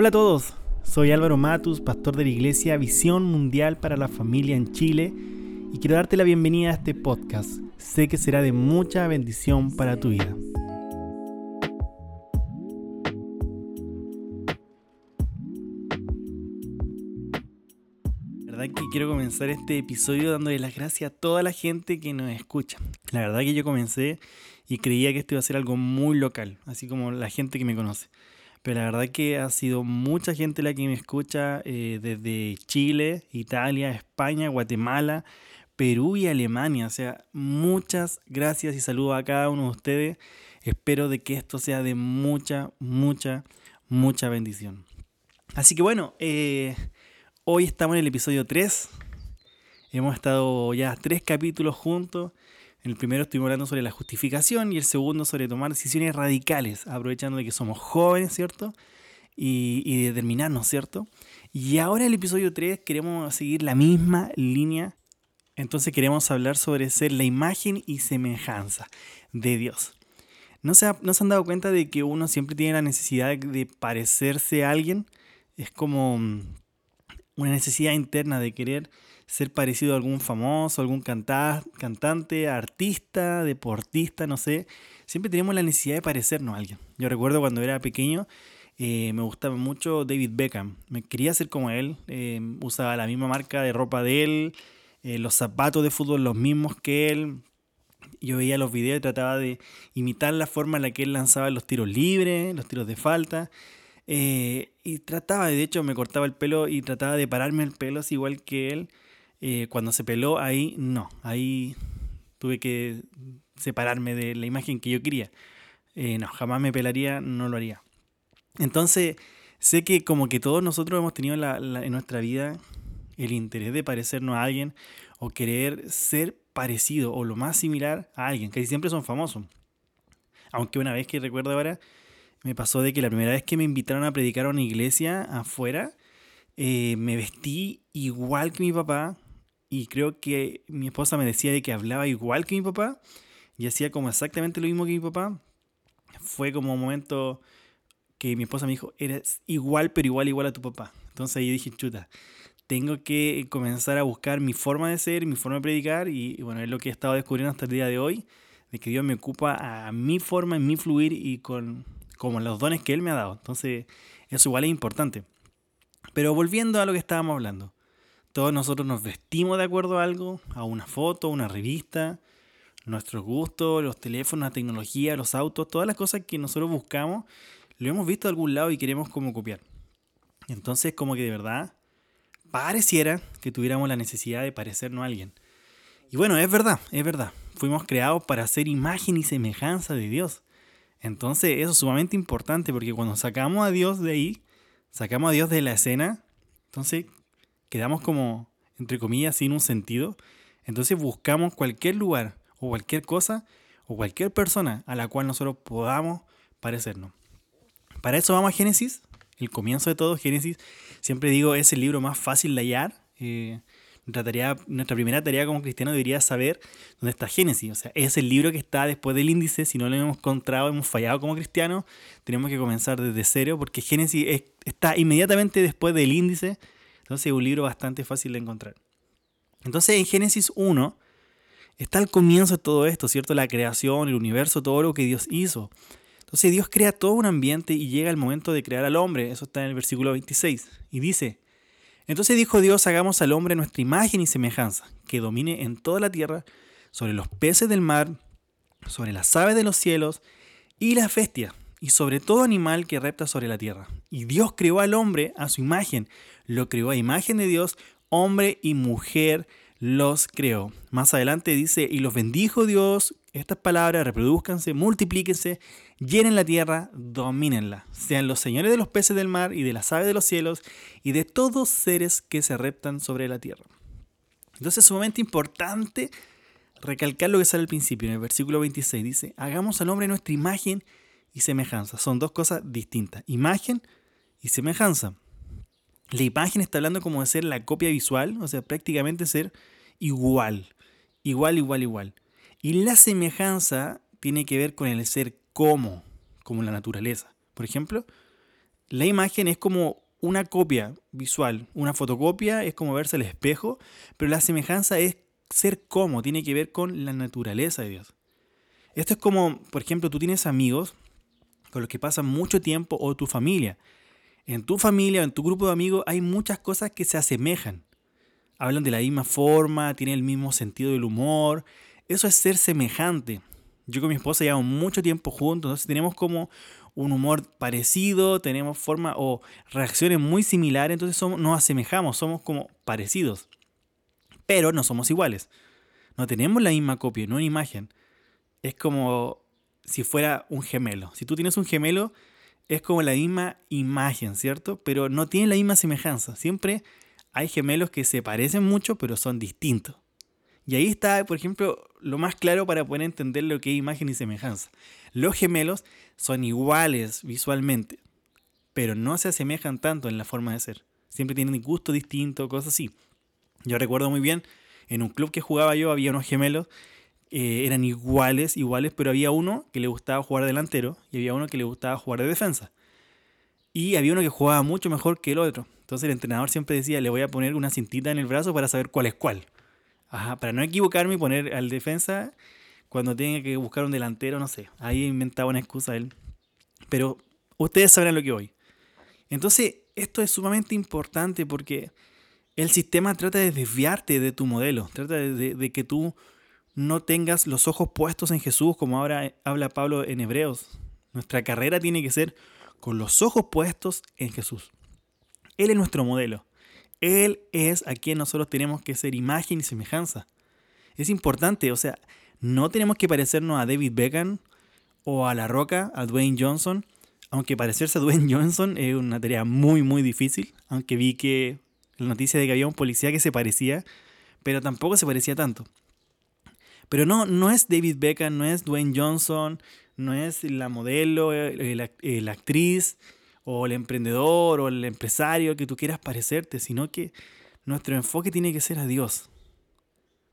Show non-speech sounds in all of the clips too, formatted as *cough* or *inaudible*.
Hola a todos, soy Álvaro Matus, pastor de la iglesia Visión Mundial para la Familia en Chile y quiero darte la bienvenida a este podcast. Sé que será de mucha bendición para tu vida. La verdad que quiero comenzar este episodio dándole las gracias a toda la gente que nos escucha. La verdad que yo comencé y creía que esto iba a ser algo muy local, así como la gente que me conoce. Pero la verdad que ha sido mucha gente la que me escucha eh, desde Chile, Italia, España, Guatemala, Perú y Alemania. O sea, muchas gracias y saludos a cada uno de ustedes. Espero de que esto sea de mucha, mucha, mucha bendición. Así que bueno, eh, hoy estamos en el episodio 3. Hemos estado ya tres capítulos juntos. El primero estuvimos hablando sobre la justificación y el segundo sobre tomar decisiones radicales, aprovechando de que somos jóvenes, ¿cierto? Y, determinarnos, ¿cierto? Y ahora en el episodio 3 queremos seguir la misma línea. Entonces queremos hablar sobre ser la imagen y semejanza de Dios. ¿No se, ¿No se han dado cuenta de que uno siempre tiene la necesidad de parecerse a alguien? Es como mm, una necesidad interna de querer ser parecido a algún famoso, algún cantante, artista, deportista, no sé. Siempre tenemos la necesidad de parecernos a alguien. Yo recuerdo cuando era pequeño, eh, me gustaba mucho David Beckham. Me quería ser como él. Eh, usaba la misma marca de ropa de él, eh, los zapatos de fútbol los mismos que él. Yo veía los videos y trataba de imitar la forma en la que él lanzaba los tiros libres, los tiros de falta. y trataba, de hecho, me cortaba el pelo y trataba de pararme el pelo así igual que él. Eh, cuando se peló, ahí no, ahí tuve que separarme de la imagen que yo quería. Eh, no, jamás me pelaría, no lo haría. Entonces, sé que como que todos nosotros hemos tenido en nuestra vida el interés de parecernos a alguien o querer ser parecido o lo más similar a alguien, que siempre son famosos. Aunque una vez que recuerdo ahora, me pasó de que la primera vez que me invitaron a predicar a una iglesia afuera, eh, me vestí igual que mi papá, y creo que mi esposa me decía de que hablaba igual que mi papá y hacía como exactamente lo mismo que mi papá. Fue como un momento que mi esposa me dijo, eres igual, pero igual, igual a tu papá. Entonces ahí dije, chuta, tengo que comenzar a buscar mi forma de ser, mi forma de predicar y, bueno, es lo que he estado descubriendo hasta el día de hoy, de que Dios me ocupa a mi forma, en mi fluir y con como los dones que Él me ha dado. Entonces eso igual es importante. Pero volviendo a lo que estábamos hablando todos nosotros nos vestimos de acuerdo a algo, a una foto, a una revista, nuestros gustos, los teléfonos, la tecnología, los autos, todas las cosas que nosotros buscamos, lo hemos visto de algún lado y queremos como copiar. Entonces como que de verdad pareciera que tuviéramos la necesidad de parecernos a alguien. Y bueno, es verdad, es verdad. Fuimos creados para ser imagen y semejanza de Dios. Entonces eso es sumamente importante porque cuando sacamos a Dios de ahí, sacamos a Dios de la escena, entonces quedamos como, entre comillas, sin un sentido. Entonces buscamos cualquier lugar o cualquier cosa o cualquier persona a la cual nosotros podamos parecernos. Para eso vamos a Génesis, el comienzo de todo. Génesis, siempre digo, es el libro más fácil de hallar. Eh, nuestra, nuestra primera tarea como cristiano debería saber dónde está Génesis. O sea, es el libro que está después del índice. Si no lo hemos encontrado, hemos fallado como cristianos. Tenemos que comenzar desde cero porque Génesis está inmediatamente después del índice entonces es un libro bastante fácil de encontrar. Entonces en Génesis 1 está el comienzo de todo esto, ¿cierto? La creación, el universo, todo lo que Dios hizo. Entonces Dios crea todo un ambiente y llega el momento de crear al hombre. Eso está en el versículo 26. Y dice, entonces dijo Dios, hagamos al hombre nuestra imagen y semejanza, que domine en toda la tierra, sobre los peces del mar, sobre las aves de los cielos y las bestias, y sobre todo animal que repta sobre la tierra. Y Dios creó al hombre a su imagen, lo creó a imagen de Dios, hombre y mujer los creó. Más adelante dice, y los bendijo Dios, estas palabras, reproduzcanse, multiplíquense, llenen la tierra, domínenla, sean los señores de los peces del mar y de las aves de los cielos y de todos seres que se reptan sobre la tierra. Entonces es sumamente importante recalcar lo que sale al principio, en el versículo 26 dice, hagamos al hombre nuestra imagen y semejanza. Son dos cosas distintas. Imagen y semejanza. La imagen está hablando como de ser la copia visual, o sea, prácticamente ser igual. Igual, igual, igual. Y la semejanza tiene que ver con el ser como, como la naturaleza. Por ejemplo, la imagen es como una copia visual, una fotocopia es como verse al espejo, pero la semejanza es ser como, tiene que ver con la naturaleza de Dios. Esto es como, por ejemplo, tú tienes amigos con los que pasan mucho tiempo o tu familia. En tu familia o en tu grupo de amigos hay muchas cosas que se asemejan. Hablan de la misma forma, tienen el mismo sentido del humor. Eso es ser semejante. Yo con mi esposa llevamos mucho tiempo juntos, entonces tenemos como un humor parecido, tenemos forma o reacciones muy similares, entonces somos, nos asemejamos, somos como parecidos. Pero no somos iguales. No tenemos la misma copia, no una imagen. Es como si fuera un gemelo. Si tú tienes un gemelo, es como la misma imagen, ¿cierto? Pero no tiene la misma semejanza. Siempre hay gemelos que se parecen mucho, pero son distintos. Y ahí está, por ejemplo, lo más claro para poder entender lo que es imagen y semejanza. Los gemelos son iguales visualmente, pero no se asemejan tanto en la forma de ser. Siempre tienen gusto distinto, cosas así. Yo recuerdo muy bien, en un club que jugaba yo había unos gemelos, eh, eran iguales, iguales, pero había uno que le gustaba jugar delantero y había uno que le gustaba jugar de defensa. Y había uno que jugaba mucho mejor que el otro. Entonces el entrenador siempre decía, le voy a poner una cintita en el brazo para saber cuál es cuál. Para no equivocarme y poner al defensa cuando tenga que buscar un delantero, no sé. Ahí inventaba una excusa él. Pero ustedes sabrán lo que voy. Entonces, esto es sumamente importante porque el sistema trata de desviarte de tu modelo, trata de, que tú no tengas los ojos puestos en Jesús, como ahora habla Pablo en Hebreos. Nuestra carrera tiene que ser con los ojos puestos en Jesús. Él es nuestro modelo. Él es a quien nosotros tenemos que ser imagen y semejanza. Es importante, o sea, no tenemos que parecernos a David Beckham o a La Roca, a Dwayne Johnson, aunque parecerse a Dwayne Johnson es una tarea muy, muy difícil, aunque vi que la noticia de que había un policía que se parecía, pero tampoco se parecía tanto. Pero no, no es David Beckham, no es Dwayne Johnson, no es la modelo, la actriz, o el emprendedor, o el empresario que tú quieras parecerte, sino que nuestro enfoque tiene que ser a Dios.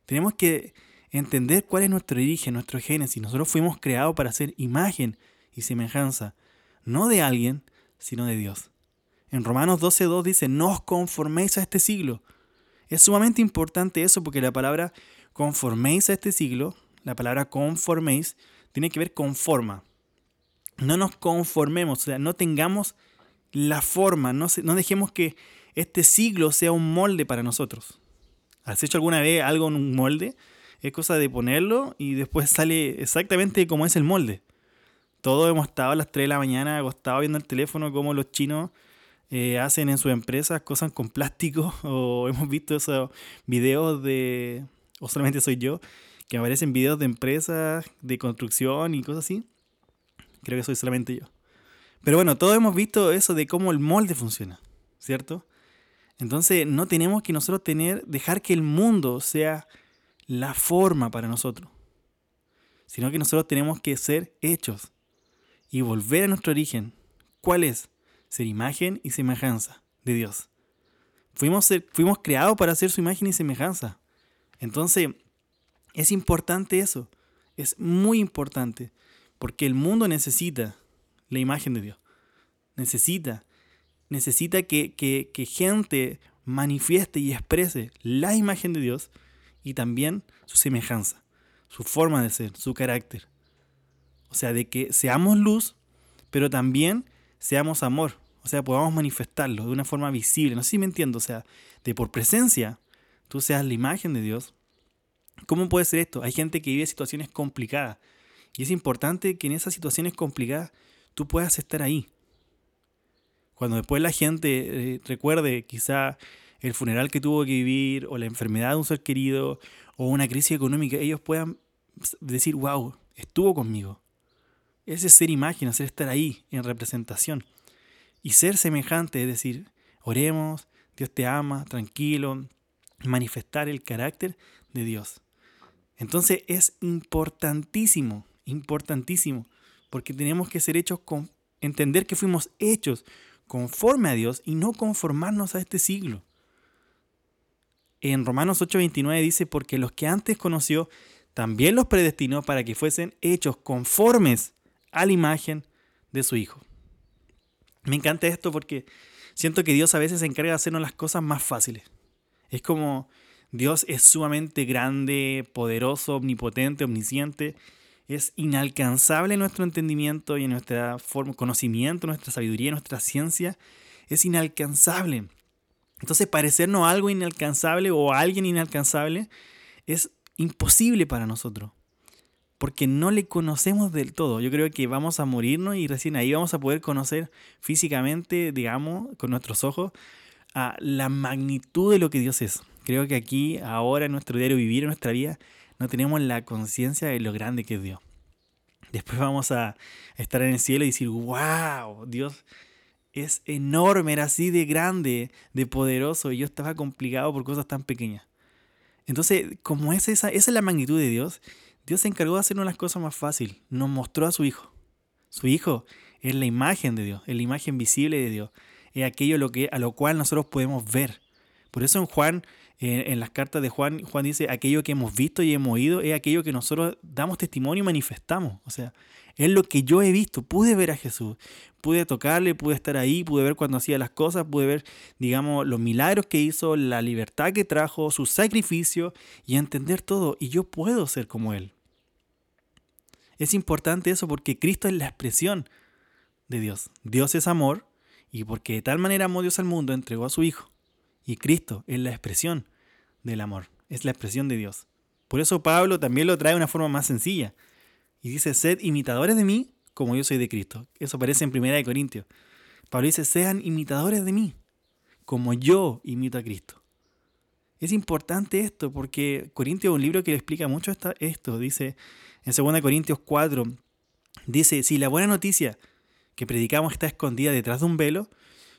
Tenemos que entender cuál es nuestro origen, nuestro génesis. Nosotros fuimos creados para ser imagen y semejanza, no de alguien, sino de Dios. En Romanos 12.2 dice, no os conforméis a este siglo. Es sumamente importante eso porque la palabra conforméis a este siglo, la palabra conforméis, tiene que ver con forma. No nos conformemos, o sea, no tengamos la forma, no, no dejemos que este siglo sea un molde para nosotros. ¿Has hecho alguna vez algo en un molde? Es cosa de ponerlo y después sale exactamente como es el molde. Todos hemos estado a las 3 de la mañana acostados viendo el teléfono como los chinos eh, hacen en sus empresas cosas con plástico *laughs* o hemos visto esos videos de, *laughs* o solamente soy yo, que aparecen videos de empresas de construcción y cosas así. Creo que soy solamente yo. Pero bueno, todos hemos visto eso de cómo el molde funciona, ¿cierto? Entonces no tenemos que nosotros tener, dejar que el mundo sea la forma para nosotros, sino que nosotros tenemos que ser hechos y volver a nuestro origen. ¿Cuál es? Ser imagen y semejanza de Dios. Fuimos, fuimos creados para ser su imagen y semejanza. Entonces, es importante eso. Es muy importante. Porque el mundo necesita la imagen de Dios. Necesita. Necesita que, que, que gente manifieste y exprese la imagen de Dios y también su semejanza, su forma de ser, su carácter. O sea, de que seamos luz, pero también seamos amor. O sea, podamos manifestarlo de una forma visible. No sé si me entiendo. O sea, de por presencia, tú seas la imagen de Dios. ¿Cómo puede ser esto? Hay gente que vive situaciones complicadas. Y es importante que en esas situaciones complicadas tú puedas estar ahí. Cuando después la gente eh, recuerde quizá el funeral que tuvo que vivir o la enfermedad de un ser querido o una crisis económica, ellos puedan decir, wow, estuvo conmigo. Ese es ser imagen, ser estar ahí en representación. Y ser semejante, es decir, oremos, Dios te ama, tranquilo, manifestar el carácter de Dios. Entonces es importantísimo, importantísimo, porque tenemos que ser hechos con, entender que fuimos hechos conforme a Dios y no conformarnos a este siglo en Romanos 8:29 dice, porque los que antes conoció, también los predestinó para que fuesen hechos conformes a la imagen de su Hijo. Me encanta esto porque siento que Dios a veces se encarga de hacernos las cosas más fáciles. Es como Dios es sumamente grande, poderoso, omnipotente, omnisciente. Es inalcanzable nuestro entendimiento y nuestro conocimiento, nuestra sabiduría, nuestra ciencia. Es inalcanzable. Entonces parecernos algo inalcanzable o alguien inalcanzable es imposible para nosotros. Porque no le conocemos del todo. Yo creo que vamos a morirnos y recién ahí vamos a poder conocer físicamente, digamos, con nuestros ojos, a la magnitud de lo que Dios es. Creo que aquí, ahora, en nuestro diario vivir, en nuestra vida, no tenemos la conciencia de lo grande que es Dios. Después vamos a estar en el cielo y decir, wow, Dios es enorme, era así de grande, de poderoso, y yo estaba complicado por cosas tan pequeñas. Entonces, como es esa, esa es la magnitud de Dios, Dios se encargó de hacernos las cosas más fácil. Nos mostró a su Hijo. Su Hijo es la imagen de Dios, es la imagen visible de Dios. Es aquello lo que, a lo cual nosotros podemos ver. Por eso en Juan, en, las cartas de Juan, Juan dice, aquello que hemos visto y hemos oído es aquello que nosotros damos testimonio y manifestamos. O sea, es lo que yo he visto. Pude ver a Jesús, pude tocarle, pude estar ahí, pude ver cuando hacía las cosas, pude ver, digamos, los milagros que hizo, la libertad que trajo, su sacrificio y entender todo. Y yo puedo ser como Él. Es importante eso porque Cristo es la expresión de Dios. Dios es amor y porque de tal manera amó Dios al mundo, entregó a su Hijo. Y Cristo es la expresión del amor, es la expresión de Dios. Por eso Pablo también lo trae de una forma más sencilla. Y dice, sed imitadores de mí como yo soy de Cristo. Eso aparece en 1 Corintios. Pablo dice, sean imitadores de mí como yo imito a Cristo. Es importante esto porque Corintios es un libro que le explica mucho esto. Dice, en 2 Corintios 4, dice, si la buena noticia que predicamos está escondida detrás de un velo,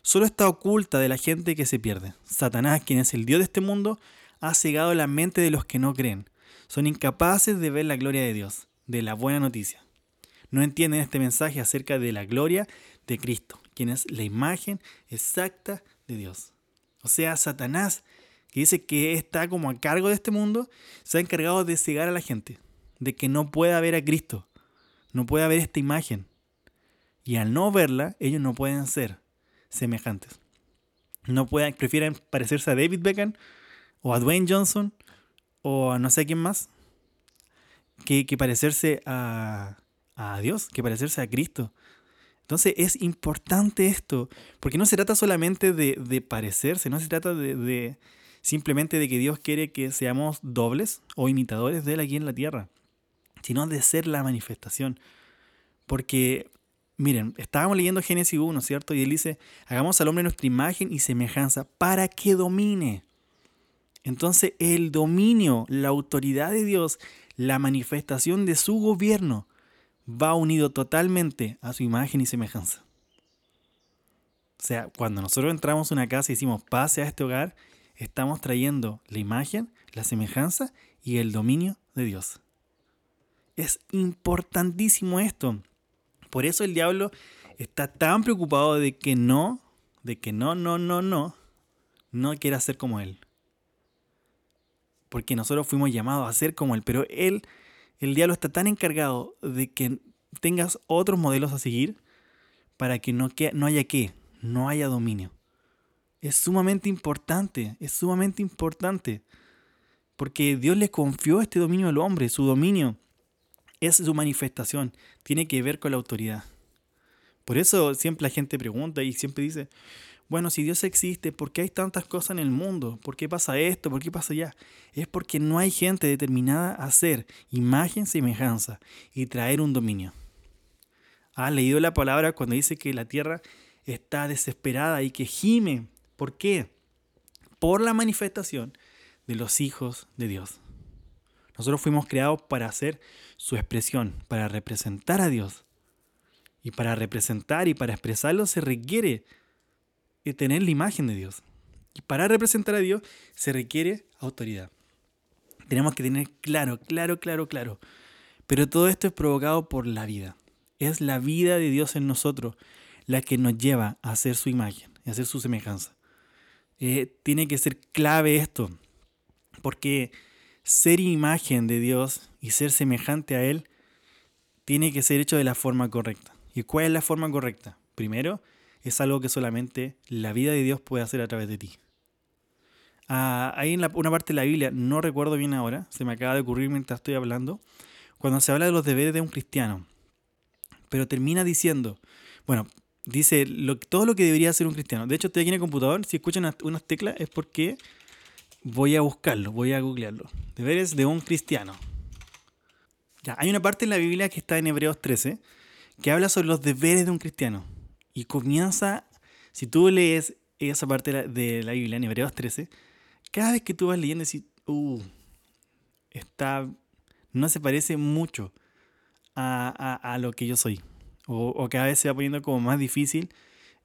solo está oculta de la gente que se pierde. Satanás, quien es el Dios de este mundo, ha cegado la mente de los que no creen. Son incapaces de ver la gloria de Dios, de la buena noticia. No entienden este mensaje acerca de la gloria de Cristo, quien es la imagen exacta de Dios. O sea, Satanás, que dice que está como a cargo de este mundo, se ha encargado de cegar a la gente de que no pueda ver a Cristo, no pueda ver esta imagen. Y al no verla, ellos no pueden ser semejantes. No pueden, prefieren parecerse a David Beckham o a Dwayne Johnson o a no sé quién más que, parecerse a, a Dios, que parecerse a Cristo. Entonces es importante esto, porque no se trata solamente de, parecerse, no se trata de, de, simplemente de que Dios quiere que seamos dobles o imitadores de Él aquí en la tierra sino de ser la manifestación. Porque, miren, estábamos leyendo Génesis 1, ¿cierto? Y él dice, hagamos al hombre nuestra imagen y semejanza para que domine. Entonces el dominio, la autoridad de Dios, la manifestación de su gobierno va unido totalmente a su imagen y semejanza. O sea, cuando nosotros entramos a una casa y decimos pase a este hogar, estamos trayendo la imagen, la semejanza y el dominio de Dios. Es importantísimo esto. Por eso el diablo está tan preocupado de que no, de que no, no, no, no, no quiera ser como él. Porque nosotros fuimos llamados a ser como él, pero él, el diablo está tan encargado de que tengas otros modelos a seguir para que no, que, no haya qué, no haya dominio. Es sumamente importante, es sumamente importante. Porque Dios le confió este dominio al hombre, su dominio es su manifestación, tiene que ver con la autoridad. Por eso siempre la gente pregunta y siempre dice, bueno, si Dios existe, ¿por qué hay tantas cosas en el mundo? ¿Por qué pasa esto? ¿Por qué pasa allá? Es porque no hay gente determinada a hacer imagen, semejanza y traer un dominio. ¿Has leído la palabra cuando dice que la tierra está desesperada y que gime? ¿Por qué? Por la manifestación de los hijos de Dios. Nosotros fuimos creados para hacer su expresión, para representar a Dios. Y para representar y para expresarlo se requiere tener la imagen de Dios. Y para representar a Dios se requiere autoridad. Tenemos que tener claro, claro, claro, claro. Pero todo esto es provocado por la vida. Es la vida de Dios en nosotros la que nos lleva a hacer su imagen, a hacer su semejanza. Eh, tiene que ser clave esto, porque ser imagen de Dios y ser semejante a Él tiene que ser hecho de la forma correcta. ¿Y cuál es la forma correcta? Primero, es algo que solamente la vida de Dios puede hacer a través de ti. Ah, ahí en una parte de la Biblia, no recuerdo bien ahora, se me acaba de ocurrir mientras estoy hablando, cuando se habla de los deberes de un cristiano. Pero termina diciendo, bueno, dice todo lo que debería hacer un cristiano. De hecho, estoy aquí en el computador, si escuchan unas teclas es porque voy a buscarlo, voy a googlearlo. Deberes de un cristiano. Ya, hay una parte en la Biblia que está en Hebreos 13 que habla sobre los deberes de un cristiano. Y comienza, si tú lees esa parte de la Biblia en Hebreos 13, cada vez que tú vas leyendo decís, uh, está, no se parece mucho a, lo que yo soy. O, o, cada vez se va poniendo como más difícil,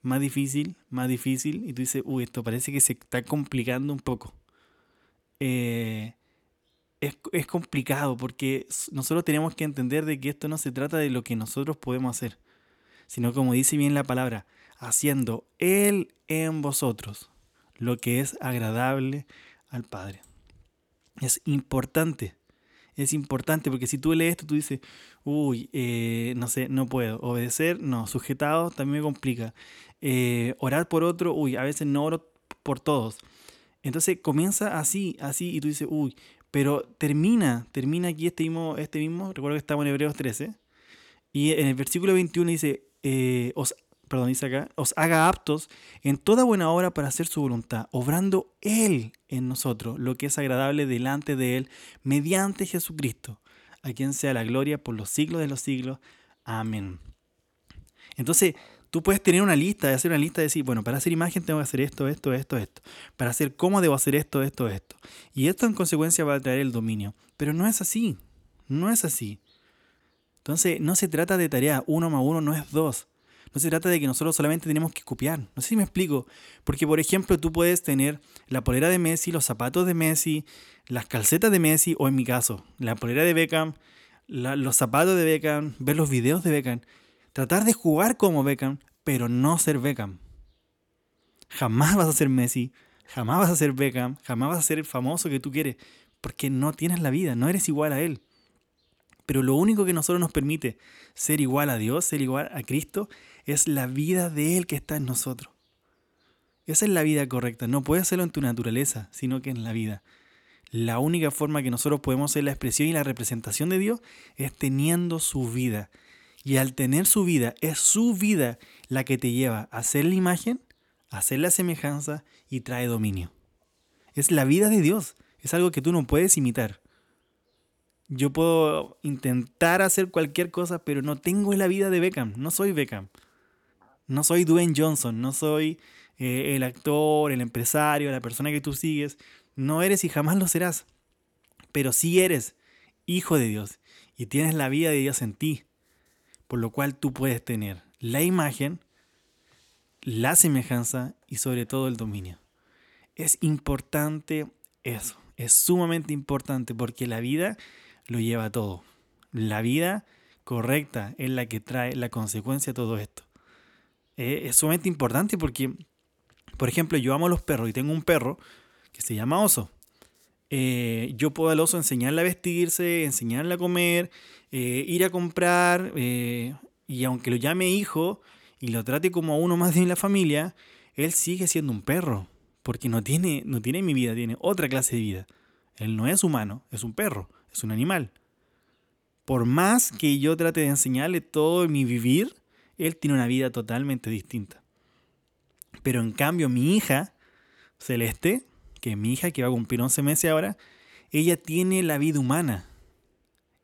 más difícil, más difícil. Y tú dices, uy, esto parece que se está complicando un poco. Eh, es, es, complicado porque nosotros tenemos que entender de que esto no se trata de lo que nosotros podemos hacer, sino como dice bien la palabra, haciendo Él en vosotros lo que es agradable al Padre. Es importante, es importante porque si tú lees esto, tú dices, uy, eh, no sé, no puedo. Obedecer, no. Sujetado también me complica. Eh, orar por otro, uy, a veces no oro por todos. Entonces comienza así, así, y tú dices, uy, pero termina, termina aquí este mismo, este mismo, recuerdo que estamos en Hebreos 13, y en el versículo 21 dice, eh, os perdón, dice acá, os haga aptos en toda buena obra para hacer su voluntad, obrando Él en nosotros lo que es agradable delante de Él, mediante Jesucristo, a quien sea la gloria por los siglos de los siglos. Amén. Entonces, tú puedes tener una lista, hacer una lista de decir, bueno, para hacer imagen tengo que hacer esto, esto, esto, esto. Para hacer cómo debo hacer esto, esto, esto. Y esto en consecuencia va a traer el dominio. Pero no es así. No es así. Entonces, no se trata de tarea uno más uno no es dos. No se trata de que nosotros solamente tenemos que copiar. No sé si me explico. Porque, por ejemplo, tú puedes tener la polera de Messi, los zapatos de Messi, las calcetas de Messi, o en mi caso, la polera de Beckham, los zapatos de Beckham, ver los videos de Beckham. Tratar de jugar como Beckham, pero no ser Beckham. Jamás vas a ser Messi, jamás vas a ser Beckham, jamás vas a ser el famoso que tú quieres, porque no tienes la vida, no eres igual a él. Pero lo único que nosotros nos permite ser igual a Dios, ser igual a Cristo, es la vida de Él que está en nosotros. Esa es la vida correcta. No puedes hacerlo en tu naturaleza, sino que en la vida. La única forma que nosotros podemos ser la expresión y la representación de Dios es teniendo su vida. Y al tener su vida, es su vida la que te lleva a hacer la imagen, a hacer la semejanza y trae dominio. Es la vida de Dios. Es algo que tú no puedes imitar. Yo puedo intentar hacer cualquier cosa, pero no tengo la vida de Beckham. No soy Beckham. No soy Dwayne Johnson, no soy eh, el actor, el empresario, la persona que tú sigues. No eres y jamás lo serás. Pero sí eres hijo de Dios y tienes la vida de Dios en ti. Por lo cual tú puedes tener la imagen, la semejanza y sobre todo el dominio. Es importante eso. Es sumamente importante porque la vida lo lleva todo. La vida correcta es la que trae la consecuencia de todo esto. Eh, es sumamente importante porque, por ejemplo, yo amo a los perros y tengo un perro que se llama oso. Eh, yo puedo al oso enseñarle a vestirse, enseñarle a comer, eh, ir a comprar, y aunque lo llame hijo y lo trate como a uno más de la familia, él sigue siendo un perro, porque no tiene, no tiene mi vida, tiene otra clase de vida. Él no es humano, es un perro, es un animal. Por más que yo trate de enseñarle todo mi vivir, él tiene una vida totalmente distinta. Pero en cambio mi hija, Celeste, que es mi hija que va a cumplir 11 meses ahora, ella tiene la vida humana.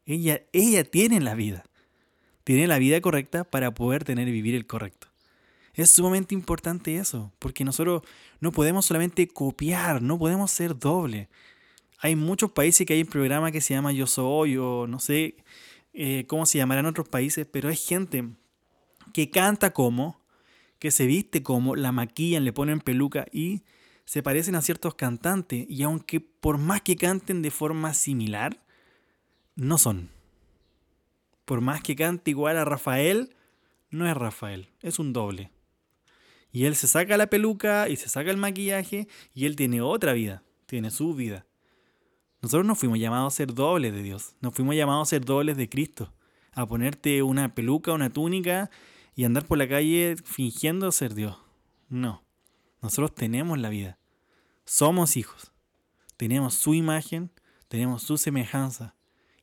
Ella, ella tiene la vida. Tiene la vida correcta para poder tener y vivir el correcto. Es sumamente importante eso, porque nosotros no podemos solamente copiar, no podemos ser doble. Hay muchos países que hay un programa que se llama Yo Soy o no sé eh, cómo se llamará en otros países, pero hay gente que canta como, que se viste como, la maquillan, le ponen peluca y se parecen a ciertos cantantes. Y aunque por más que canten de forma similar, no son. Por más que cante igual a Rafael, no es Rafael, es un doble. Y él se saca la peluca y se saca el maquillaje y él tiene otra vida, tiene su vida. Nosotros no fuimos llamados a ser dobles de Dios, nos fuimos llamados a ser dobles de Cristo, a ponerte una peluca, una túnica y andar por la calle fingiendo ser Dios. No, nosotros tenemos la vida, somos hijos, tenemos su imagen, tenemos su semejanza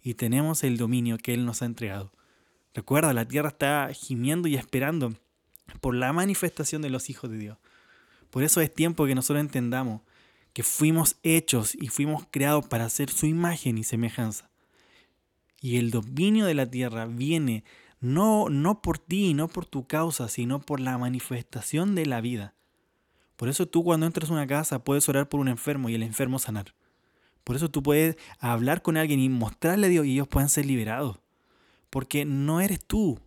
y tenemos el dominio que Él nos ha entregado. Recuerda, la tierra está gimiendo y esperando por la manifestación de los hijos de Dios. Por eso es tiempo que nosotros entendamos que fuimos hechos y fuimos creados para hacer su imagen y semejanza. Y el dominio de la tierra viene no, no por ti, no por tu causa, sino por la manifestación de la vida. Por eso tú cuando entras a una casa puedes orar por un enfermo y el enfermo sanar. Por eso tú puedes hablar con alguien y mostrarle a Dios y ellos pueden ser liberados. Porque no eres tú,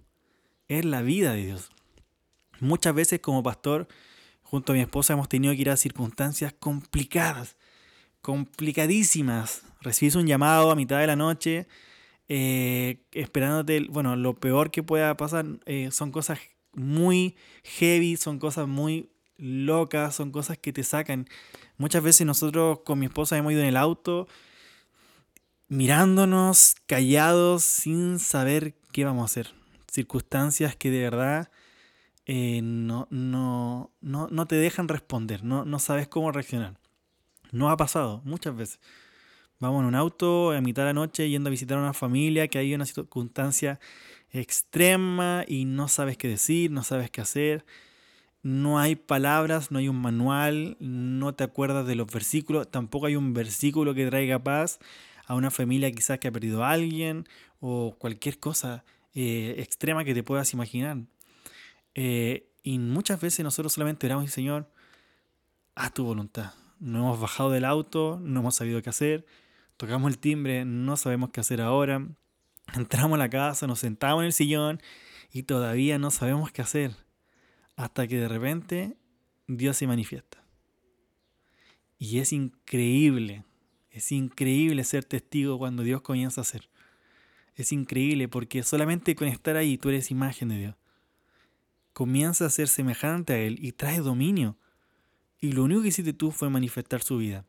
es la vida de Dios. Muchas veces como pastor, junto a mi esposa, hemos tenido que ir a circunstancias complicadas, complicadísimas. Recibes un llamado a mitad de la noche, eh, esperándote, bueno, lo peor que pueda pasar eh, son cosas muy heavy, son cosas muy locas, son cosas que te sacan. Muchas veces nosotros con mi esposa hemos ido en el auto mirándonos callados sin saber qué vamos a hacer. Circunstancias que de verdad eh, no, no, no, no, te dejan responder, no, no sabes cómo reaccionar. No ha pasado muchas veces. Vamos en un auto a mitad de la noche yendo a visitar a una familia que hay una circunstancia extrema y no sabes qué decir, no sabes qué hacer. No hay palabras, no hay un manual, no te acuerdas de los versículos, tampoco hay un versículo que traiga paz a una familia quizás que ha perdido a alguien o cualquier cosa eh, extrema que te puedas imaginar. Eh, y muchas veces nosotros solamente oramos, Señor, a tu voluntad. No hemos bajado del auto, no hemos sabido qué hacer, tocamos el timbre, no sabemos qué hacer ahora, entramos a la casa, nos sentamos en el sillón y todavía no sabemos qué hacer. Hasta que de repente Dios se manifiesta. Y es increíble, es increíble ser testigo cuando Dios comienza a hacer. Es increíble porque solamente con estar ahí tú eres imagen de Dios comienza a ser semejante a Él y trae dominio. Y lo único que hiciste tú fue manifestar su vida.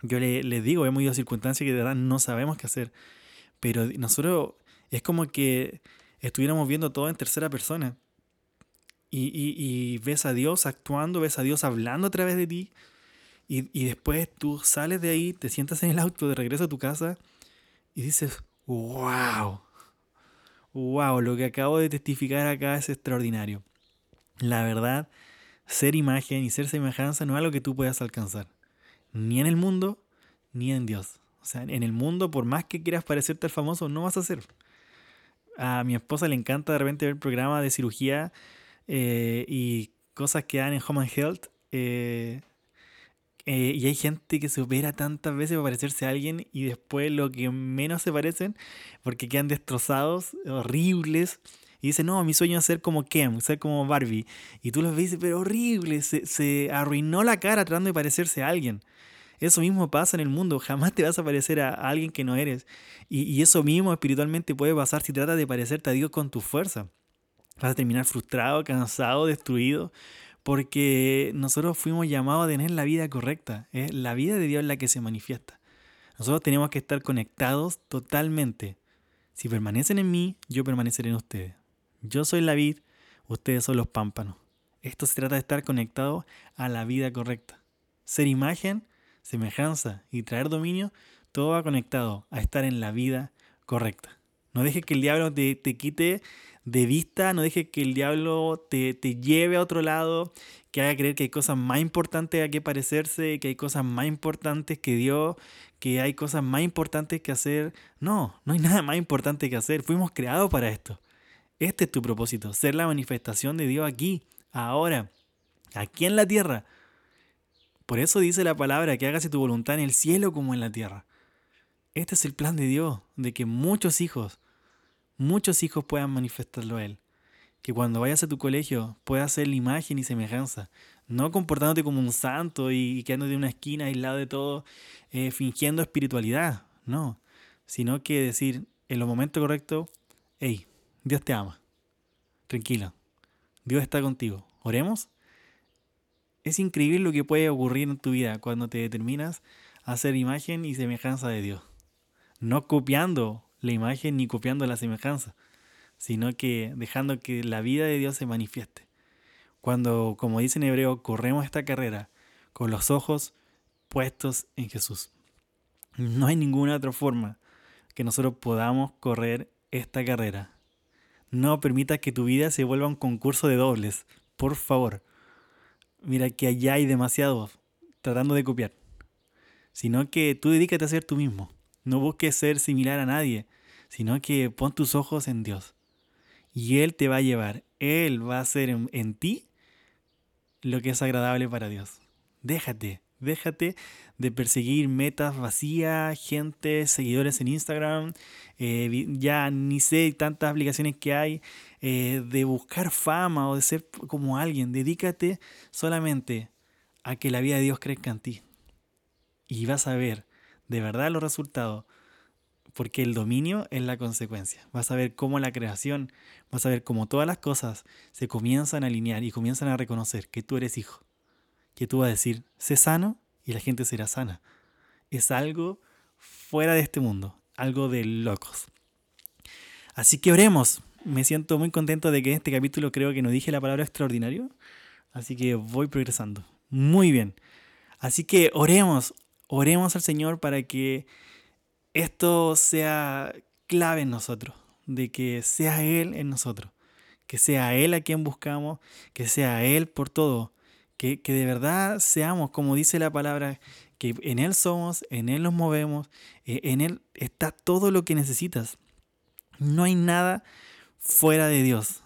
Yo le, digo, hemos ido a circunstancias que de verdad no sabemos qué hacer. Pero nosotros es como que estuviéramos viendo todo en tercera persona. Y, ves a Dios actuando, ves a Dios hablando a través de ti. Y, y, después tú sales de ahí, te sientas en el auto de regreso a tu casa y dices, wow, wow, lo que acabo de testificar acá es extraordinario. La verdad, ser imagen y ser semejanza no es algo que tú puedas alcanzar, ni en el mundo, ni en Dios. O sea, en el mundo, por más que quieras parecerte al famoso, no vas a ser. A mi esposa le encanta de repente ver programas de cirugía eh, y cosas que dan en Home and Health. Eh, eh, y hay gente que se opera tantas veces para parecerse a alguien y después lo que menos se parecen, porque quedan destrozados, horribles. Y dicen, no, mi sueño es ser como Ken, ser como Barbie. Y tú los ves, pero horrible, se, se arruinó la cara tratando de parecerse a alguien. Eso mismo pasa en el mundo, jamás te vas a parecer a alguien que no eres. Y, y eso mismo espiritualmente puede pasar si tratas de parecerte a Dios con tu fuerza. Vas a terminar frustrado, cansado, destruido, porque nosotros fuimos llamados a tener la vida correcta. Es la vida de Dios la que se manifiesta. Nosotros tenemos que estar conectados totalmente. Si permanecen en mí, yo permaneceré en ustedes. Yo soy la vid, ustedes son los pámpanos. Esto se trata de estar conectado a la vida correcta. Ser imagen, semejanza y traer dominio, todo va conectado a estar en la vida correcta. No dejes que el diablo te quite de vista, no dejes que el diablo te, lleve a otro lado, que haga creer que hay cosas más importantes a que parecerse, que hay cosas más importantes que Dios, que hay cosas más importantes que hacer. No, no hay *laughs* nada más importante que hacer. Fuimos creados para esto. Este es tu propósito, ser la manifestación de Dios aquí, ahora, aquí en la tierra. Por eso dice la palabra que hágase tu voluntad en el cielo como en la tierra. Este es el plan de Dios, de que muchos hijos muchos hijos puedan manifestarlo a Él. Que cuando vayas a tu colegio puedas ser imagen y semejanza. No comportándote como un santo y quedándote en una esquina aislado de todo, eh, fingiendo espiritualidad. No. Sino que decir en los momentos correctos, hey, Dios te ama. Tranquilo. Dios está contigo. Oremos. Es increíble lo que puede ocurrir en tu vida cuando te determinas a ser imagen y semejanza de Dios. No copiando la imagen ni copiando la semejanza, sino que dejando que la vida de Dios se manifieste. Cuando, como dice en hebreo, corremos esta carrera con los ojos puestos en Jesús. No hay ninguna otra forma que nosotros podamos correr esta carrera. No permitas que tu vida se vuelva un concurso de dobles, por favor. Mira que allá hay demasiados tratando de copiar. Sino que tú dedícate a ser tú mismo. No busques ser similar a nadie, sino que pon tus ojos en Dios. Y Él te va a llevar. Él va a hacer en, ti lo que es agradable para Dios. Déjate, déjate de perseguir metas vacías, gente, seguidores en Instagram, eh, ya ni sé tantas aplicaciones que hay, eh, de buscar fama o de ser como alguien. Dedícate solamente a que la vida de Dios crezca en ti. Y vas a ver de verdad los resultados porque el dominio es la consecuencia. Vas a ver cómo la creación, vas a ver cómo todas las cosas se comienzan a alinear y comienzan a reconocer que tú eres hijo. Que tú vas a decir, sé sano y la gente será sana. Es algo fuera de este mundo, algo de locos. Así que oremos. Me siento muy contento de que en este capítulo creo que no dije la palabra extraordinario. Así que voy progresando. Muy bien. Así que oremos, oremos al Señor para que esto sea clave en nosotros, de que sea Él en nosotros, que sea Él a quien buscamos, que sea Él por todo, que, de verdad seamos, como dice la palabra, que en Él somos, en Él nos movemos, eh, en Él está todo lo que necesitas. No hay nada fuera de Dios.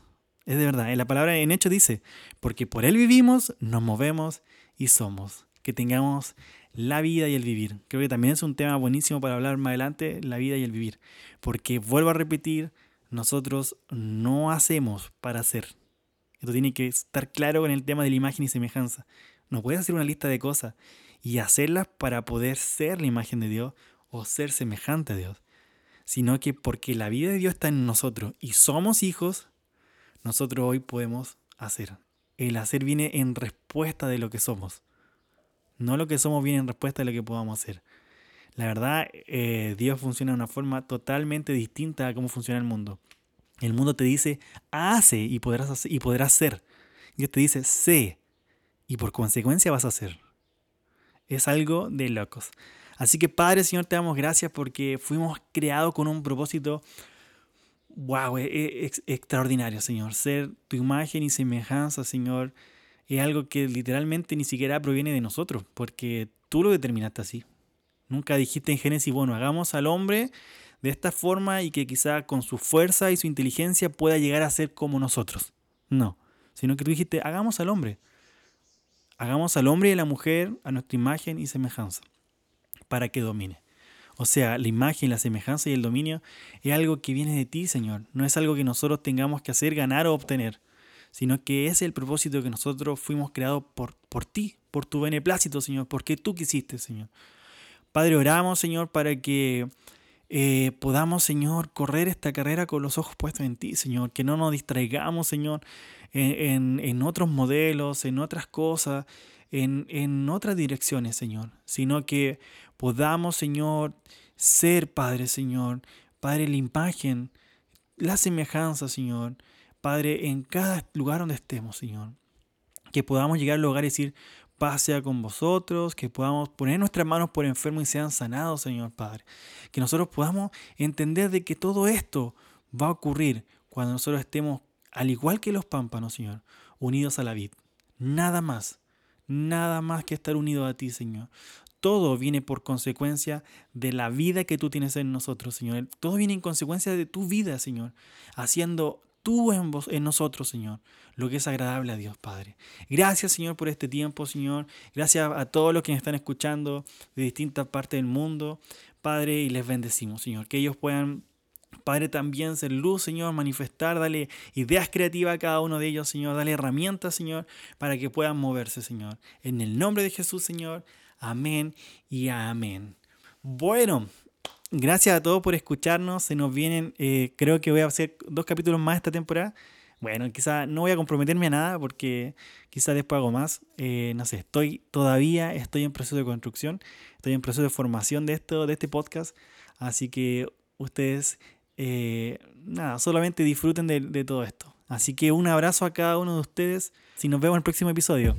Es de verdad. En la palabra en hecho dice, porque por Él vivimos, nos movemos y somos. Que tengamos la vida y el vivir. Creo que también es un tema buenísimo para hablar más adelante, la vida y el vivir. Porque vuelvo a repetir, nosotros no hacemos para hacer. Esto tiene que estar claro con el tema de la imagen y semejanza. No puedes hacer una lista de cosas y hacerlas para poder ser la imagen de Dios o ser semejante a Dios. Sino que porque la vida de Dios está en nosotros y somos hijos, nosotros hoy podemos hacer. El hacer viene en respuesta de lo que somos. No lo que somos viene en respuesta de lo que podamos hacer. La verdad, eh, Dios funciona de una forma totalmente distinta a cómo funciona el mundo. El mundo te dice, hace y podrás, hacer, y podrás ser. Dios te dice, sé y por consecuencia vas a hacer. Es algo de locos. Así que Padre, Señor, te damos gracias porque fuimos creados con un propósito, wow, e, e, extraordinario, Señor. Ser tu imagen y semejanza, Señor es algo que literalmente ni siquiera proviene de nosotros, porque tú lo determinaste así. Nunca dijiste en Génesis, bueno, hagamos al hombre de esta forma y que quizá con su fuerza y su inteligencia pueda llegar a ser como nosotros. No, sino que tú dijiste, hagamos al hombre. Hagamos al hombre y a la mujer a nuestra imagen y semejanza, para que domine. O sea, la imagen, la semejanza y el dominio es algo que viene de ti, Señor. No es algo que nosotros tengamos que hacer, ganar o obtener sino que es el propósito que nosotros fuimos creados por, por ti, por tu beneplácito, Señor, porque tú quisiste, Señor. Padre, oramos, Señor, para que eh, podamos, Señor, correr esta carrera con los ojos puestos en ti, Señor, que no nos distraigamos, Señor, en, en, otros modelos, en otras cosas, en, en otras direcciones, Señor, sino que podamos, Señor, ser, Padre, Señor, Padre, la imagen, la semejanza, Señor, Padre, en cada lugar donde estemos, Señor. Que podamos llegar al lugar y decir, paz sea con vosotros, que podamos poner nuestras manos por enfermos y sean sanados, Señor Padre. Que nosotros podamos entender de que todo esto va a ocurrir cuando nosotros estemos, al igual que los pámpanos, Señor, unidos a la vid. Nada más, nada más que estar unidos a ti, Señor. Todo viene por consecuencia de la vida que tú tienes en nosotros, Señor. Todo viene en consecuencia de tu vida, Señor. Haciendo tú en, vos, en nosotros, Señor, lo que es agradable a Dios, Padre. Gracias, Señor, por este tiempo, Señor. Gracias a todos los que nos están escuchando de distintas partes del mundo, Padre, y les bendecimos, Señor. Que ellos puedan Padre, también ser luz, Señor, manifestar, dale ideas creativas a cada uno de ellos, Señor, dale herramientas, Señor, para que puedan moverse, Señor. En el nombre de Jesús, Señor, amén y amén. Bueno, Gracias a todos por escucharnos. Se nos vienen, eh, creo que voy a hacer dos capítulos más esta temporada. Bueno, quizá no voy a comprometerme a nada porque quizá después hago más. Eh, no sé, estoy todavía, estoy en proceso de construcción, estoy en proceso de formación de esto, de este podcast. Así que ustedes eh, nada, solamente disfruten de, de todo esto. Así que un abrazo a cada uno de ustedes. Si nos vemos en el próximo episodio.